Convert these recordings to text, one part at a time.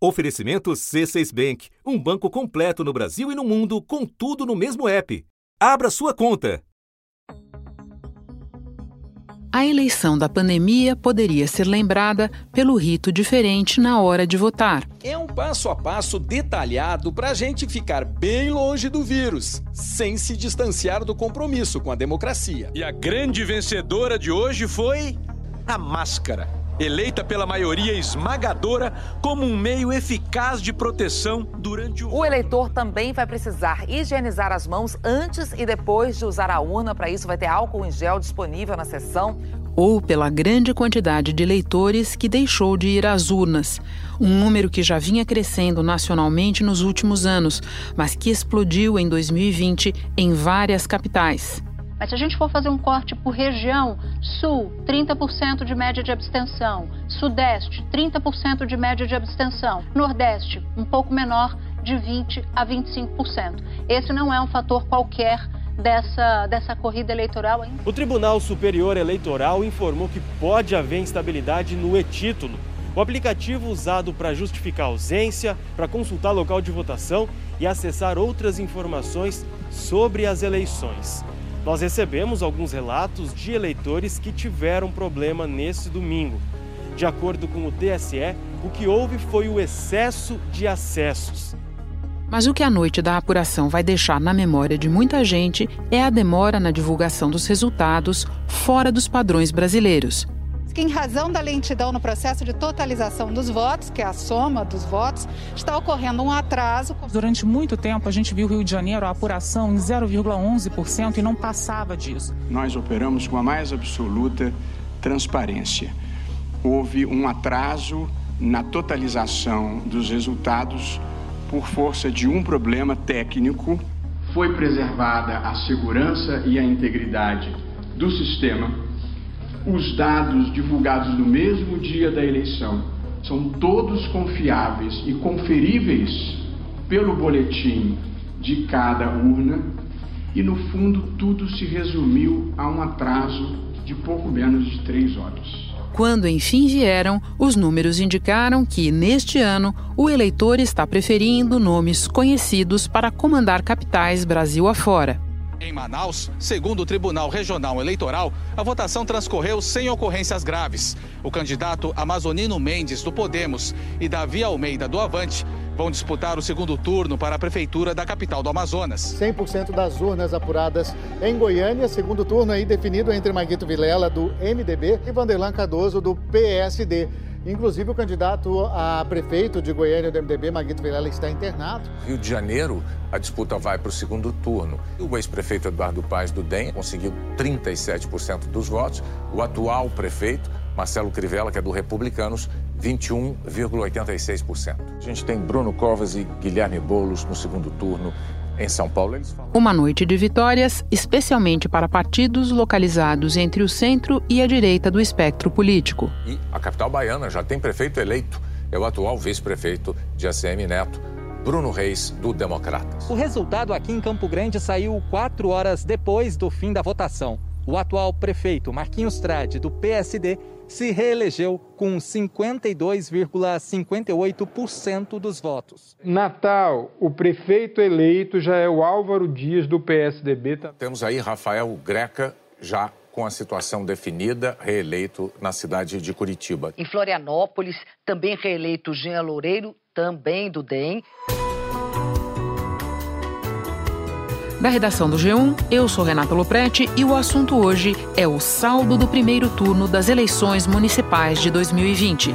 Oferecimento C6 Bank, um banco completo no Brasil e no mundo, com tudo no mesmo app. Abra sua conta. A eleição da pandemia poderia ser lembrada pelo rito diferente na hora de votar. É um passo a passo detalhado para a gente ficar bem longe do vírus, sem se distanciar do compromisso com a democracia. E a grande vencedora de hoje foi a máscara eleita pela maioria esmagadora como um meio eficaz de proteção durante o. O eleitor também vai precisar higienizar as mãos antes e depois de usar a urna. Para isso, vai ter álcool em gel disponível na sessão. Ou pela grande quantidade de eleitores que deixou de ir às urnas. Um número que já vinha crescendo nacionalmente nos últimos anos, mas que explodiu em 2020 em várias capitais. Mas se a gente for fazer um corte por região, Sul, 30% de média de abstenção, Sudeste, 30% de média de abstenção, Nordeste, um pouco menor, de 20% a 25%. Esse não é um fator qualquer dessa, dessa corrida eleitoral. Hein? O Tribunal Superior Eleitoral informou que pode haver instabilidade no e-título, o aplicativo usado para justificar ausência, para consultar local de votação e acessar outras informações sobre as eleições. Nós recebemos alguns relatos de eleitores que tiveram problema nesse domingo. De acordo com o TSE, o que houve foi o excesso de acessos. Mas o que a noite da apuração vai deixar na memória de muita gente é a demora na divulgação dos resultados fora dos padrões brasileiros que, em razão da lentidão no processo de totalização dos votos, que é a soma dos votos, está ocorrendo um atraso. Durante muito tempo, a gente viu o Rio de Janeiro a apuração em 0,11% e não passava disso. Nós operamos com a mais absoluta transparência. Houve um atraso na totalização dos resultados por força de um problema técnico. Foi preservada a segurança e a integridade do sistema os dados divulgados no mesmo dia da eleição são todos confiáveis e conferíveis pelo boletim de cada urna, e no fundo tudo se resumiu a um atraso de pouco menos de três horas. Quando enfim vieram, os números indicaram que, neste ano, o eleitor está preferindo nomes conhecidos para comandar capitais Brasil afora. Em Manaus, segundo o Tribunal Regional Eleitoral, a votação transcorreu sem ocorrências graves. O candidato Amazonino Mendes, do Podemos, e Davi Almeida, do Avante, vão disputar o segundo turno para a prefeitura da capital do Amazonas. 100% das urnas apuradas em Goiânia, segundo turno aí definido entre Maguito Vilela, do MDB, e Vanderlan Cardoso, do PSD. Inclusive, o candidato a prefeito de Goiânia do MDB, Maguito Vilela, está internado. Rio de Janeiro, a disputa vai para o segundo turno. O ex-prefeito Eduardo Paes do DEM conseguiu 37% dos votos. O atual prefeito, Marcelo Crivella, que é do Republicanos, 21,86%. A gente tem Bruno Covas e Guilherme Boulos no segundo turno. Em São Paulo, eles falam. Uma noite de vitórias, especialmente para partidos localizados entre o centro e a direita do espectro político. E a capital baiana já tem prefeito eleito. É o atual vice-prefeito de ACM Neto, Bruno Reis, do Democratas. O resultado aqui em Campo Grande saiu quatro horas depois do fim da votação. O atual prefeito Marquinhos Trade, do PSD, se reelegeu com 52,58% dos votos. Natal, o prefeito eleito já é o Álvaro Dias do PSDB. Temos aí Rafael Greca já com a situação definida, reeleito na cidade de Curitiba. Em Florianópolis, também reeleito Jean Loureiro, também do DEM. Da redação do G1, eu sou Renata Loprete e o assunto hoje é o saldo do primeiro turno das eleições municipais de 2020.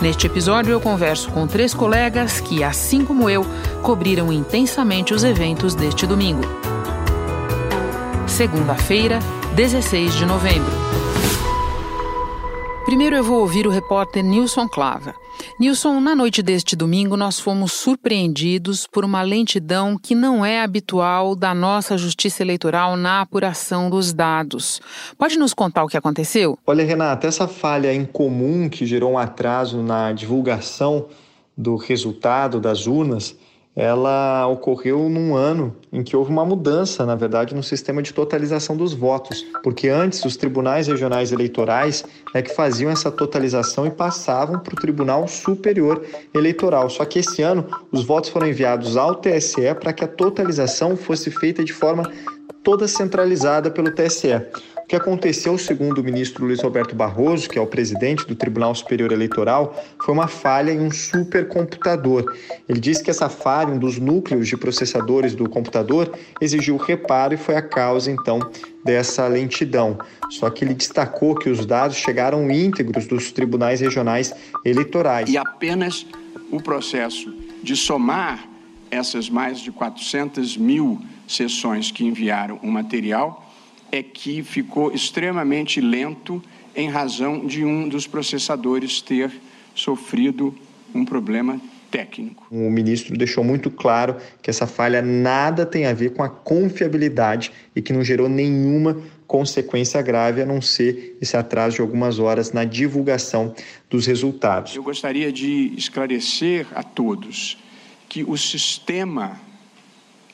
Neste episódio, eu converso com três colegas que, assim como eu, cobriram intensamente os eventos deste domingo. Segunda-feira, 16 de novembro. Primeiro eu vou ouvir o repórter Nilson Clava. Nilson, na noite deste domingo nós fomos surpreendidos por uma lentidão que não é habitual da nossa justiça eleitoral na apuração dos dados. Pode nos contar o que aconteceu? Olha, Renata, essa falha incomum que gerou um atraso na divulgação do resultado das urnas ela ocorreu num ano em que houve uma mudança, na verdade, no sistema de totalização dos votos, porque antes os tribunais regionais eleitorais é que faziam essa totalização e passavam para o Tribunal Superior Eleitoral. Só que esse ano os votos foram enviados ao TSE para que a totalização fosse feita de forma toda centralizada pelo TSE. O que aconteceu, segundo o ministro Luiz Roberto Barroso, que é o presidente do Tribunal Superior Eleitoral, foi uma falha em um supercomputador. Ele disse que essa falha, um dos núcleos de processadores do computador, exigiu reparo e foi a causa, então, dessa lentidão. Só que ele destacou que os dados chegaram íntegros dos tribunais regionais eleitorais. E apenas o processo de somar essas mais de 400 mil sessões que enviaram o material é que ficou extremamente lento em razão de um dos processadores ter sofrido um problema técnico. O ministro deixou muito claro que essa falha nada tem a ver com a confiabilidade e que não gerou nenhuma consequência grave a não ser esse atraso de algumas horas na divulgação dos resultados. Eu gostaria de esclarecer a todos que o sistema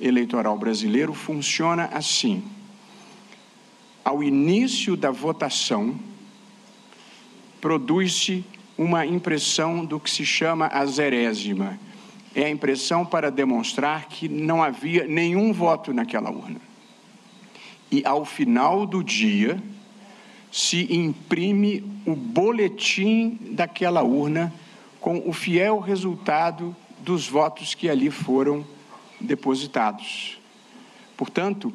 eleitoral brasileiro funciona assim ao início da votação, produz-se uma impressão do que se chama a zerésima. É a impressão para demonstrar que não havia nenhum voto naquela urna. E ao final do dia, se imprime o boletim daquela urna com o fiel resultado dos votos que ali foram depositados. Portanto,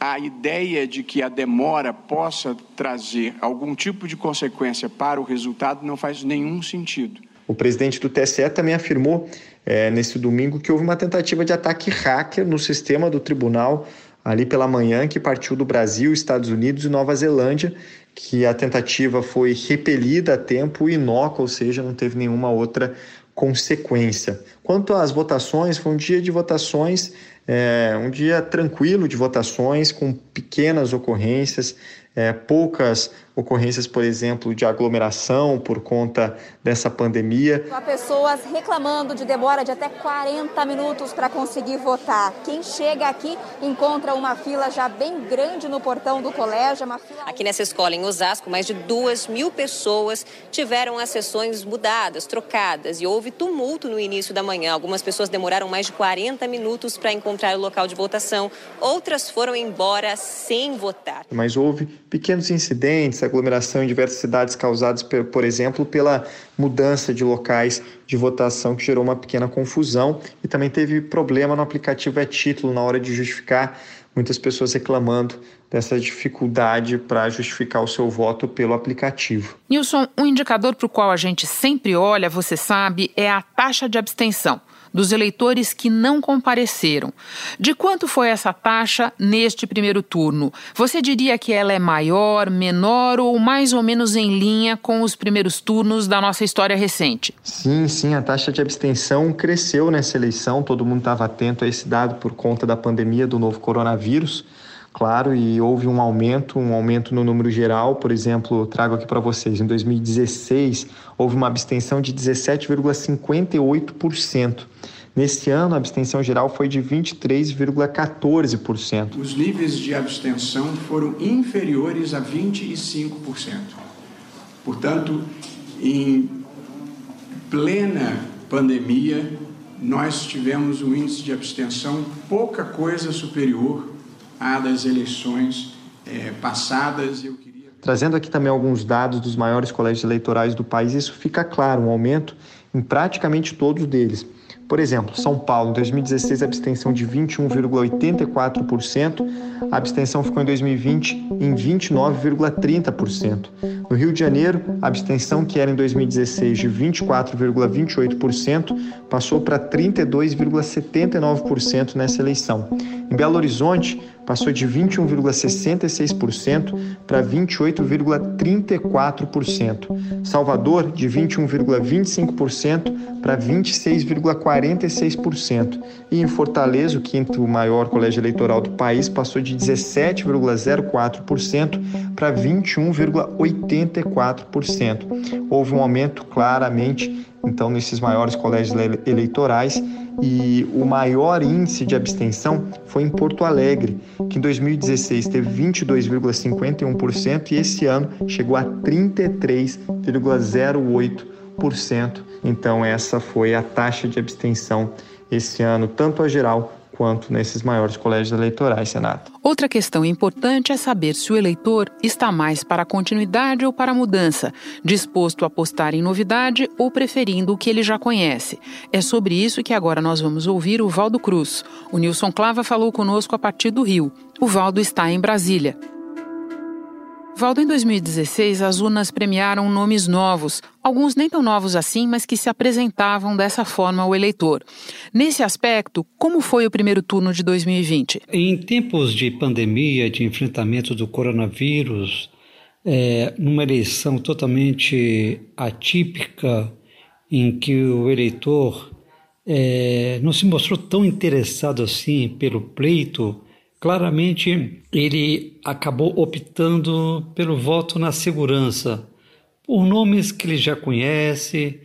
a ideia de que a demora possa trazer algum tipo de consequência para o resultado não faz nenhum sentido. O presidente do TSE também afirmou é, nesse domingo que houve uma tentativa de ataque hacker no sistema do tribunal ali pela manhã, que partiu do Brasil, Estados Unidos e Nova Zelândia, que a tentativa foi repelida a tempo inócua, ou seja, não teve nenhuma outra consequência. Quanto às votações, foi um dia de votações é, um dia tranquilo de votações, com pequenas ocorrências, é, poucas ocorrências, por exemplo, de aglomeração por conta dessa pandemia. Há pessoas reclamando de demora de até 40 minutos para conseguir votar. Quem chega aqui encontra uma fila já bem grande no portão do colégio. Fila... Aqui nessa escola em Osasco, mais de duas mil pessoas tiveram as sessões mudadas, trocadas e houve tumulto no início da manhã. Algumas pessoas demoraram mais de 40 minutos para encontrar o local de votação, outras foram embora sem votar. Mas houve pequenos incidentes, aglomeração em diversas cidades causados, por exemplo, pela mudança de locais de votação que gerou uma pequena confusão e também teve problema no aplicativo é título na hora de justificar, muitas pessoas reclamando dessa dificuldade para justificar o seu voto pelo aplicativo. Nilson, um indicador para o qual a gente sempre olha, você sabe, é a taxa de abstenção dos eleitores que não compareceram. De quanto foi essa taxa neste primeiro turno? Você diria que ela é maior, menor ou mais ou menos em linha com os primeiros turnos da nossa história recente? Sim, sim, a taxa de abstenção cresceu nessa eleição, todo mundo estava atento a esse dado por conta da pandemia do novo coronavírus claro, e houve um aumento, um aumento no número geral. Por exemplo, trago aqui para vocês, em 2016 houve uma abstenção de 17,58%. Neste ano, a abstenção geral foi de 23,14%. Os níveis de abstenção foram inferiores a 25%. Portanto, em plena pandemia, nós tivemos um índice de abstenção pouca coisa superior das eleições é, passadas. Eu queria... Trazendo aqui também alguns dados dos maiores colégios eleitorais do país, isso fica claro, um aumento em praticamente todos deles. Por exemplo, São Paulo, em 2016, a abstenção de 21,84%, a abstenção ficou em 2020 em 29,30%. No Rio de Janeiro, a abstenção, que era em 2016 de 24,28%, passou para 32,79% nessa eleição. Em Belo Horizonte, passou de 21,66% para 28,34%. Salvador, de 21,25% para 26,46%. E em Fortaleza, o quinto maior colégio eleitoral do país, passou de 17,04% para 21,84%. Houve um aumento claramente então nesses maiores colégios eleitorais, e o maior índice de abstenção foi em Porto Alegre, que em 2016 teve 22,51% e esse ano chegou a 33,08%. Então essa foi a taxa de abstenção esse ano, tanto a geral quanto nesses maiores colégios eleitorais, Senato. Outra questão importante é saber se o eleitor está mais para a continuidade ou para a mudança, disposto a apostar em novidade ou preferindo o que ele já conhece. É sobre isso que agora nós vamos ouvir o Valdo Cruz. O Nilson Clava falou conosco a partir do Rio. O Valdo está em Brasília. Valdo, em 2016, as urnas premiaram nomes novos, alguns nem tão novos assim, mas que se apresentavam dessa forma ao eleitor. Nesse aspecto, como foi o primeiro turno de 2020? Em tempos de pandemia, de enfrentamento do coronavírus, é, numa eleição totalmente atípica, em que o eleitor é, não se mostrou tão interessado assim pelo pleito Claramente, ele acabou optando pelo voto na segurança, por nomes que ele já conhece,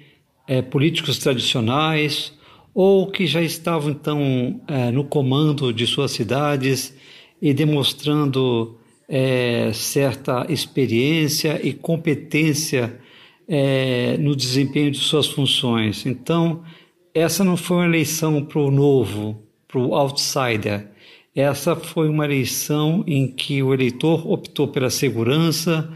é, políticos tradicionais, ou que já estavam então é, no comando de suas cidades e demonstrando é, certa experiência e competência é, no desempenho de suas funções. Então, essa não foi uma eleição para o novo, para o outsider essa foi uma eleição em que o eleitor optou pela segurança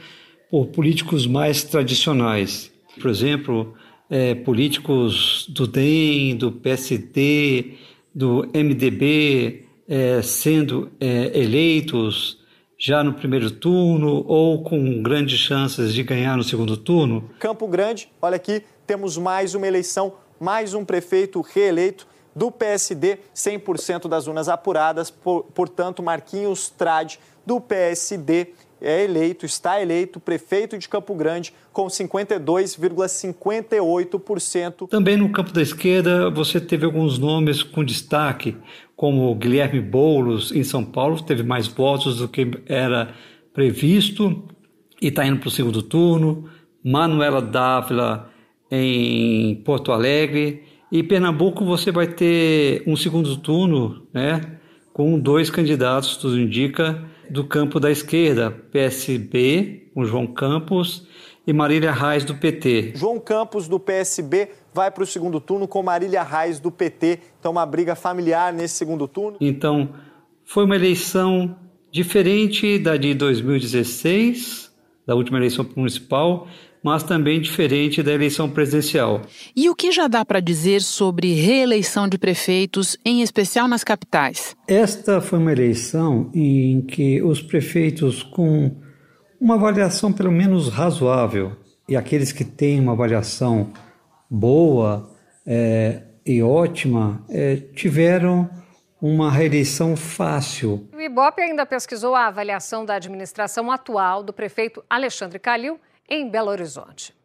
por políticos mais tradicionais. Por exemplo, é, políticos do DEM, do PSD, do MDB é, sendo é, eleitos já no primeiro turno ou com grandes chances de ganhar no segundo turno. Campo Grande, olha aqui, temos mais uma eleição, mais um prefeito reeleito do PSD, 100% das urnas apuradas, por, portanto, Marquinhos Trade, do PSD, é eleito, está eleito prefeito de Campo Grande com 52,58%. Também no campo da esquerda você teve alguns nomes com destaque, como Guilherme Boulos em São Paulo, teve mais votos do que era previsto e está indo para o segundo turno. Manuela Dávila em Porto Alegre e Pernambuco você vai ter um segundo turno, né, com dois candidatos, tudo indica, do campo da esquerda, PSB, com João Campos e Marília Reis do PT. João Campos do PSB vai para o segundo turno com Marília Reis do PT. Então uma briga familiar nesse segundo turno. Então foi uma eleição diferente da de 2016, da última eleição municipal, mas também diferente da eleição presidencial. E o que já dá para dizer sobre reeleição de prefeitos, em especial nas capitais? Esta foi uma eleição em que os prefeitos com uma avaliação pelo menos razoável e aqueles que têm uma avaliação boa é, e ótima é, tiveram uma reeleição fácil. O Ibope ainda pesquisou a avaliação da administração atual do prefeito Alexandre Calil em Belo Horizonte.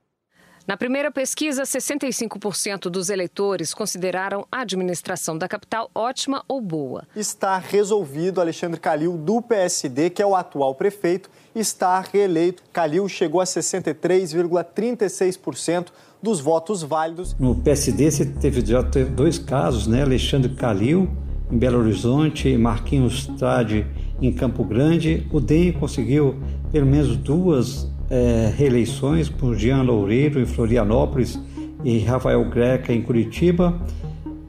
Na primeira pesquisa, 65% dos eleitores consideraram a administração da capital ótima ou boa. Está resolvido. Alexandre Calil, do PSD, que é o atual prefeito, está reeleito. Calil chegou a 63,36% dos votos válidos. No PSD, você teve já dois casos, né? Alexandre Calil, em Belo Horizonte, e Marquinhos Trade, em Campo Grande. O DEM conseguiu pelo menos duas é, reeleições por Jean Loureiro em Florianópolis e Rafael Greca em Curitiba,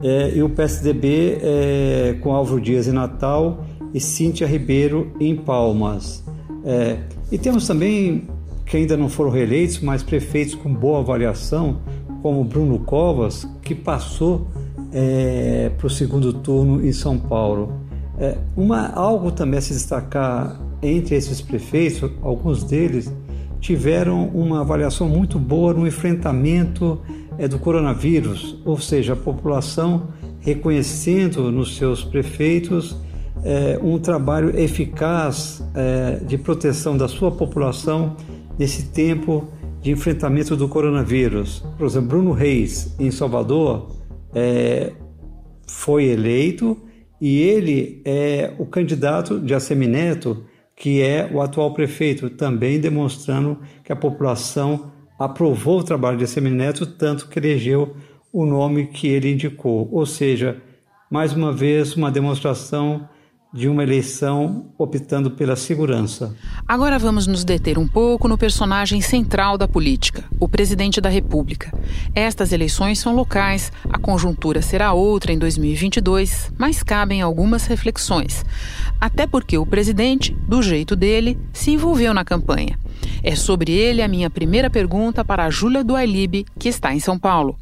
é, e o PSDB é, com Álvaro Dias em Natal e Cíntia Ribeiro em Palmas. E temos também, que ainda não foram reeleitos, mas prefeitos com boa avaliação, como Bruno Covas, que passou é, para o segundo turno em São Paulo. É, uma, algo também a se destacar entre esses prefeitos, alguns deles tiveram uma avaliação muito boa no enfrentamento é, do coronavírus, ou seja, a população reconhecendo nos seus prefeitos é, um trabalho eficaz é, de proteção da sua população nesse tempo de enfrentamento do coronavírus. Por exemplo, Bruno Reis, em Salvador, é, foi eleito e ele é o candidato de Assemineto que é o atual prefeito, também demonstrando que a população aprovou o trabalho de Semineto, tanto que elegeu o nome que ele indicou. Ou seja, mais uma vez, uma demonstração de uma eleição optando pela segurança. Agora vamos nos deter um pouco no personagem central da política, o presidente da República. Estas eleições são locais, a conjuntura será outra em 2022, mas cabem algumas reflexões. Até porque o presidente, do jeito dele, se envolveu na campanha. É sobre ele a minha primeira pergunta para a Júlia Duailib, que está em São Paulo.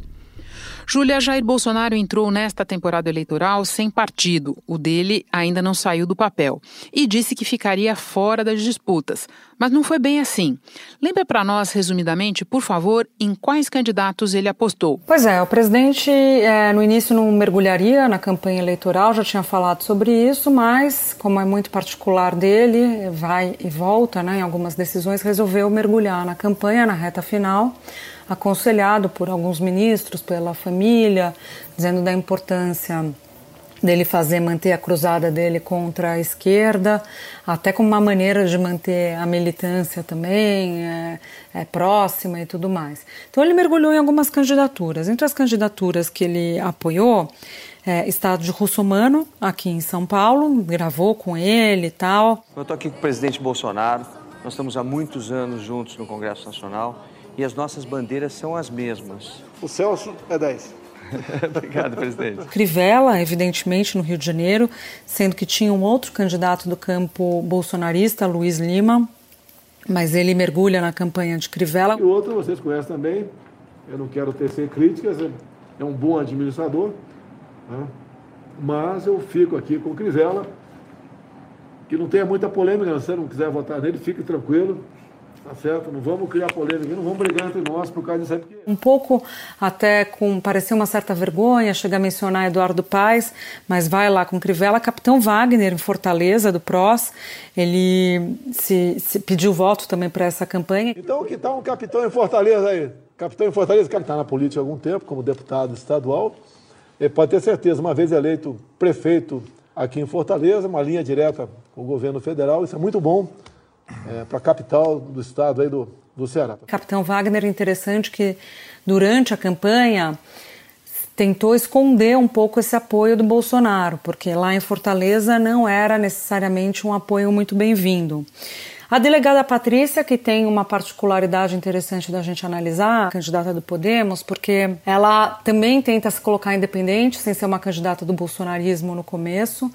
Júlia, Jair Bolsonaro entrou nesta temporada eleitoral sem partido. O dele ainda não saiu do papel. E disse que ficaria fora das disputas. Mas não foi bem assim. Lembra para nós, resumidamente, por favor, em quais candidatos ele apostou? Pois é, o presidente é, no início não mergulharia na campanha eleitoral, já tinha falado sobre isso, mas, como é muito particular dele, vai e volta né, em algumas decisões, resolveu mergulhar na campanha, na reta final aconselhado por alguns ministros, pela família, dizendo da importância dele fazer manter a cruzada dele contra a esquerda, até como uma maneira de manter a militância também é, é, próxima e tudo mais. Então ele mergulhou em algumas candidaturas. Entre as candidaturas que ele apoiou, é, Estado de Russomano, aqui em São Paulo, gravou com ele e tal. Eu estou aqui com o presidente Bolsonaro, nós estamos há muitos anos juntos no Congresso Nacional e as nossas bandeiras são as mesmas. O Celso é 10. Obrigado, presidente. Crivella, evidentemente, no Rio de Janeiro, sendo que tinha um outro candidato do campo bolsonarista, Luiz Lima, mas ele mergulha na campanha de Crivella. E outro vocês conhecem também, eu não quero tecer críticas, é um bom administrador, né? mas eu fico aqui com Crivella, que não tenha muita polêmica, se você não quiser votar nele, fique tranquilo, Tá certo? Não vamos criar polêmica, não vamos brigar entre nós por causa disso aí. Porque... Um pouco até com, pareceu uma certa vergonha, chega a mencionar Eduardo Paes, mas vai lá com Crivella, Capitão Wagner em Fortaleza, do PROS, ele se, se pediu voto também para essa campanha. Então que tal um capitão em Fortaleza aí? Capitão em Fortaleza, que está na política há algum tempo, como deputado estadual, ele pode ter certeza, uma vez eleito prefeito aqui em Fortaleza, uma linha direta com o governo federal, isso é muito bom é, para a capital do estado aí do, do Ceará. Capitão Wagner, interessante que durante a campanha tentou esconder um pouco esse apoio do Bolsonaro, porque lá em Fortaleza não era necessariamente um apoio muito bem-vindo. A delegada Patrícia, que tem uma particularidade interessante da gente analisar, candidata do Podemos, porque ela também tenta se colocar independente, sem ser uma candidata do bolsonarismo no começo.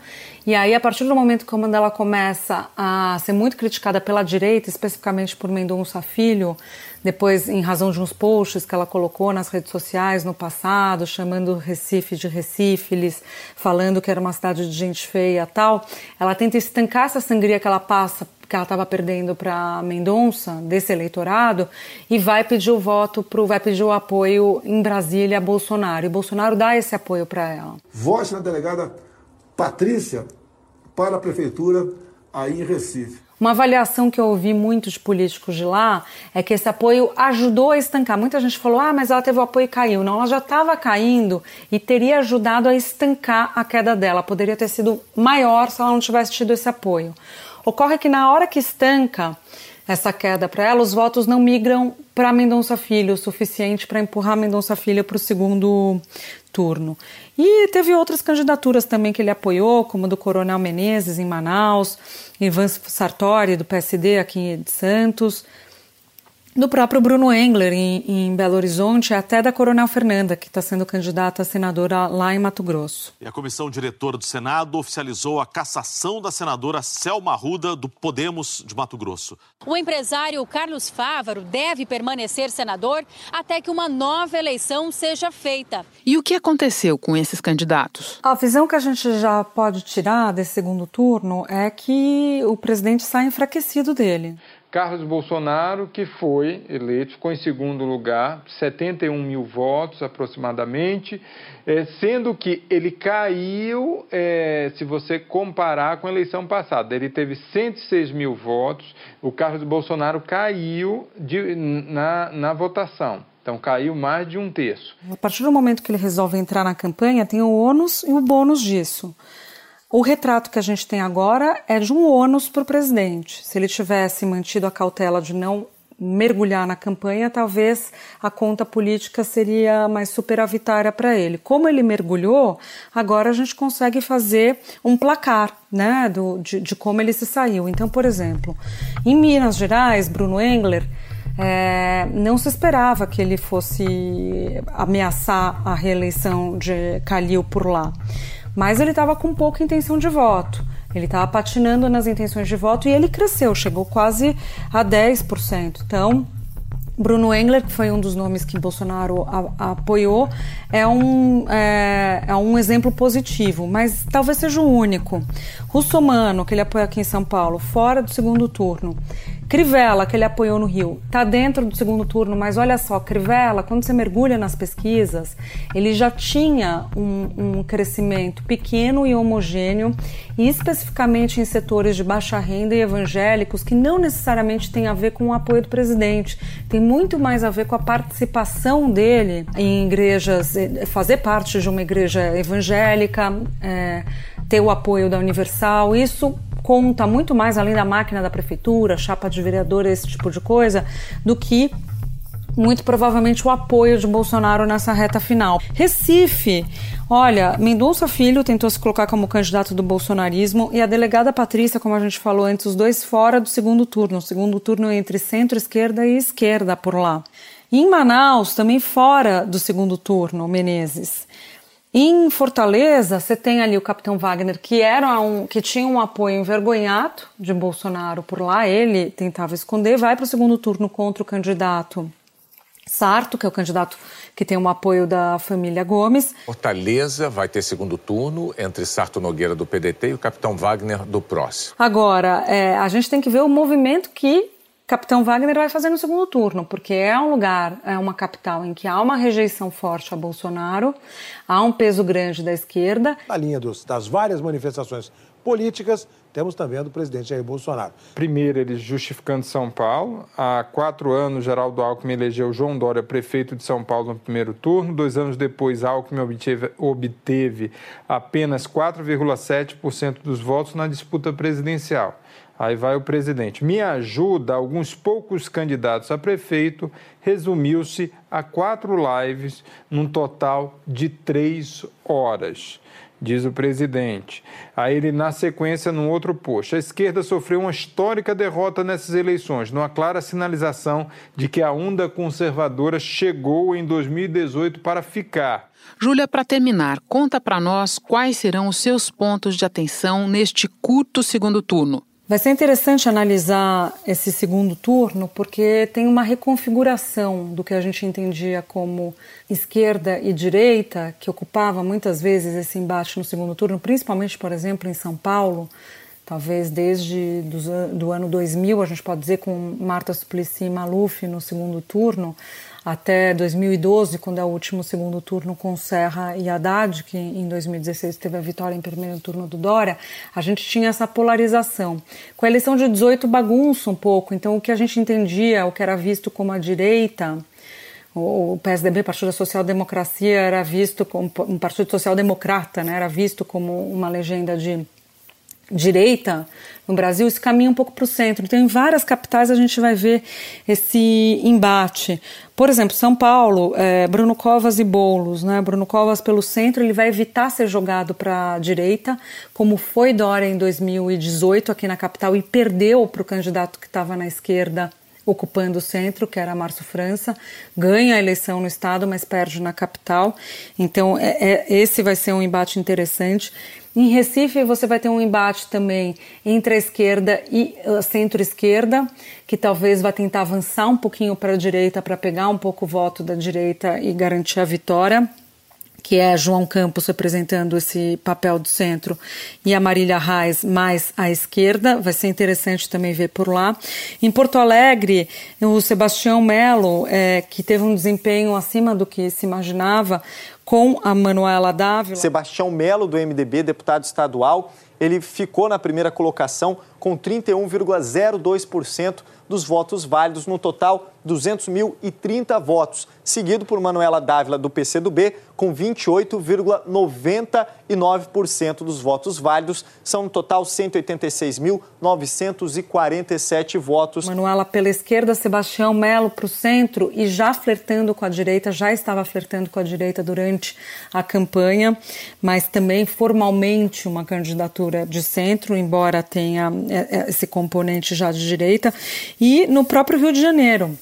E aí, a partir do momento que ela começa a ser muito criticada pela direita, especificamente por Mendonça Filho, depois em razão de uns posts que ela colocou nas redes sociais no passado, chamando Recife de Recífilis, falando que era uma cidade de gente feia tal, ela tenta estancar essa sangria que ela passa que ela estava perdendo para Mendonça, desse eleitorado, e vai pedir o voto, pro, vai pedir o apoio em Brasília a Bolsonaro. E Bolsonaro dá esse apoio para ela. Vote na delegada Patrícia para a prefeitura aí em Recife. Uma avaliação que eu ouvi muitos políticos de lá é que esse apoio ajudou a estancar. Muita gente falou: ah, mas ela teve o apoio e caiu. Não, ela já estava caindo e teria ajudado a estancar a queda dela. Poderia ter sido maior se ela não tivesse tido esse apoio. Ocorre que na hora que estanca essa queda para ela, os votos não migram para Mendonça Filho o suficiente para empurrar Mendonça Filho para o segundo turno. E teve outras candidaturas também que ele apoiou, como do Coronel Menezes em Manaus, Ivan Sartori do PSD aqui de Santos, do próprio Bruno Engler em, em, Belo Horizonte, até da Coronel Fernanda, que está sendo candidata a senadora lá em Mato Grosso. E a comissão diretora do Senado oficializou a cassação da senadora Selma Arruda, do Podemos de Mato Grosso. O empresário Carlos Fávaro deve permanecer senador até que uma nova eleição seja feita. E o que aconteceu com esses candidatos? A visão que a gente já pode tirar desse segundo turno é que o presidente sai enfraquecido dele. Carlos Bolsonaro, que foi eleito, ficou em segundo lugar, 71 mil votos aproximadamente, é, sendo que ele caiu, é, se você comparar com a eleição passada. Ele teve 106 mil votos, o Carlos Bolsonaro caiu de, na, na votação. Então caiu mais de um terço. A partir do momento que ele resolve entrar na campanha, tem o ônus e o bônus disso. O retrato que a gente tem agora é de um ônus para o presidente. Se ele tivesse mantido a cautela de não mergulhar na campanha, talvez a conta política seria mais superavitária para ele. Como ele mergulhou, agora a gente consegue fazer um placar né, do, de, de como ele se saiu. Então, por exemplo, em Minas Gerais, Bruno Engler. É, não se esperava que ele fosse ameaçar a reeleição de Calil por lá, mas ele estava com pouca intenção de voto. Ele estava patinando nas intenções de voto e ele cresceu, chegou quase a 10%. Então, Bruno Engler, que foi um dos nomes que Bolsonaro a, a apoiou, é um, é, é, um exemplo positivo, mas talvez seja o único. Russomano, que ele apoia aqui em São Paulo, fora do segundo turno. Crivella, que ele apoiou no Rio, está dentro do segundo turno, mas olha só, Crivella, quando você mergulha nas pesquisas, ele já tinha um, um crescimento pequeno e homogêneo, e especificamente em setores de baixa renda e evangélicos, que não necessariamente tem a ver com o apoio do presidente, tem muito mais a ver com a participação dele em igrejas, eh, fazer parte de uma igreja evangélica, é, ter o apoio da Universal, isso conta muito mais além da máquina da prefeitura, chapa de vereador, esse tipo de coisa, do que muito provavelmente o apoio de Bolsonaro nessa reta final. Recife, olha, Mendonça Filho tentou se colocar como candidato do bolsonarismo e a delegada Patrícia, como a gente falou antes, os dois fora do segundo turno, o segundo turno entre centro-esquerda e esquerda por lá. E em Manaus, também fora do segundo turno, Menezes. Em Fortaleza, você tem ali o Capitão Wagner, que era um, que tinha um apoio envergonhado de Bolsonaro por lá. Ele tentava esconder, vai para o segundo turno contra o candidato Sarto, que é o candidato que tem um apoio da família Gomes. Fortaleza vai ter segundo turno entre Sarto Nogueira do PDT e o Capitão Wagner do PROS. Agora, é, a gente tem que ver o movimento que Capitão Wagner vai fazer no segundo turno, porque é um lugar, é uma capital em que há uma rejeição forte a Bolsonaro, há um peso grande da esquerda. Na linha dos, das várias manifestações políticas, temos também a do presidente Jair Bolsonaro. Primeiro, ele justificando São Paulo. Há quatro anos, Geraldo Alckmin elegeu João Dória prefeito de São Paulo no primeiro turno. Dois anos depois, Alckmin obteve, obteve apenas 4,7% dos votos na disputa presidencial. Aí vai o presidente. Me ajuda, alguns poucos candidatos a prefeito, resumiu-se a quatro lives, num total de três horas, diz o presidente. Aí ele, na sequência, num outro post. A esquerda sofreu uma histórica derrota nessas eleições, numa clara sinalização de que a onda conservadora chegou em 2018 para ficar. Júlia, para terminar, conta para nós quais serão os seus pontos de atenção neste curto segundo turno. Vai ser interessante analisar esse segundo turno, porque tem uma reconfiguração do que a gente entendia como esquerda e direita, que ocupava muitas vezes esse embate no segundo turno, principalmente, por exemplo, em São Paulo, talvez desde do, do ano 2000, a gente pode dizer, com Marta Suplicy e Maluf no segundo turno, até 2012, quando é o último segundo turno com Serra e Haddad, que em 2016 teve a vitória em primeiro turno do Dória, a gente tinha essa polarização. Com a eleição de 18 bagunça um pouco, então o que a gente entendia, o que era visto como a direita, o PSDB, Partido Social Democracia, era visto como um partido social-democrata, né? era visto como uma legenda de direita no Brasil, isso caminha um pouco para o centro. Então, em várias capitais a gente vai ver esse embate. Por exemplo, São Paulo, é, Bruno Covas e Boulos. Né? Bruno Covas pelo centro, ele vai evitar ser jogado para a direita, como foi Dória em 2018 aqui na capital e perdeu para o candidato que estava na esquerda ocupando o centro, que era Márcio França, ganha a eleição no estado, mas perde na capital. Então, é, é, esse vai ser um embate interessante. Em Recife, você vai ter um embate também entre a esquerda e a centro-esquerda, que talvez vá tentar avançar um pouquinho para a direita para pegar um pouco o voto da direita e garantir a vitória que é João Campos representando esse papel do centro e a Marília Reis mais à esquerda, vai ser interessante também ver por lá. Em Porto Alegre, o Sebastião Melo, é, que teve um desempenho acima do que se imaginava, com a Manuela Dávila. Sebastião Melo, do MDB, deputado estadual, ele ficou na primeira colocação com 31,02% dos votos válidos, no total 200.030 votos, seguido por Manuela Dávila, do PCdoB, com 28,99% dos votos válidos. São no total 186.947 votos. Manuela pela esquerda, Sebastião Melo para o centro e já flertando com a direita, já estava flertando com a direita durante a campanha, mas também formalmente uma candidatura de centro, embora tenha é, é, esse componente já de direita. E no próprio Rio de Janeiro,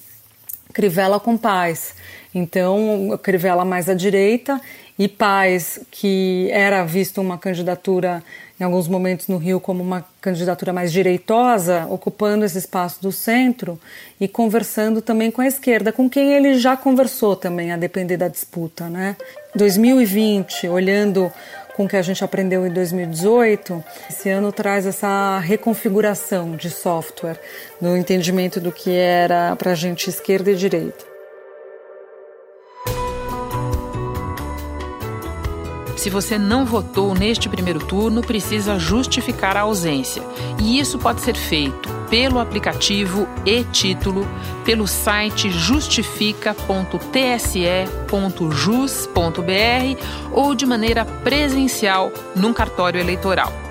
Crivella com Paz. Então, Crivella mais à direita e Paz, que era visto uma candidatura em alguns momentos no Rio como uma candidatura mais direitosa, ocupando esse espaço do centro e conversando também com a esquerda, com quem ele já conversou também, a depender da disputa, né? 2020, olhando com o que a gente aprendeu em 2018, esse ano traz essa reconfiguração de software no entendimento do que era para a gente esquerda e direita. Se você não votou neste primeiro turno, precisa justificar a ausência. E isso pode ser feito pelo aplicativo e-título, pelo site justifica.tse.jus.br ou de maneira presencial num cartório eleitoral.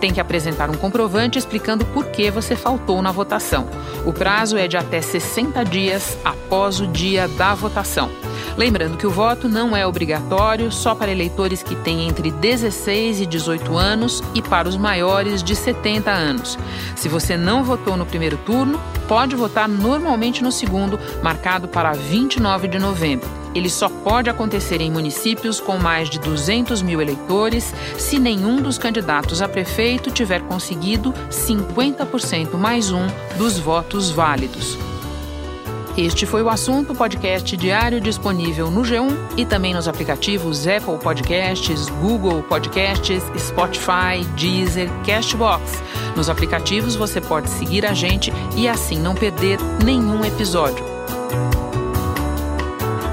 Tem que apresentar um comprovante explicando por que você faltou na votação. O prazo é de até 60 dias após o dia da votação. Lembrando que o voto não é obrigatório só para eleitores que têm entre 16 e 18 anos e para os maiores de 70 anos. Se você não votou no primeiro turno, pode votar normalmente no segundo, marcado para 29 de novembro. Ele só pode acontecer em municípios com mais de 200 mil eleitores se nenhum dos candidatos a prefeito tiver conseguido 50% mais um dos votos válidos. Este foi o assunto podcast diário disponível no G1 e também nos aplicativos Apple Podcasts, Google Podcasts, Spotify, Deezer, Castbox. Nos aplicativos você pode seguir a gente e assim não perder nenhum episódio.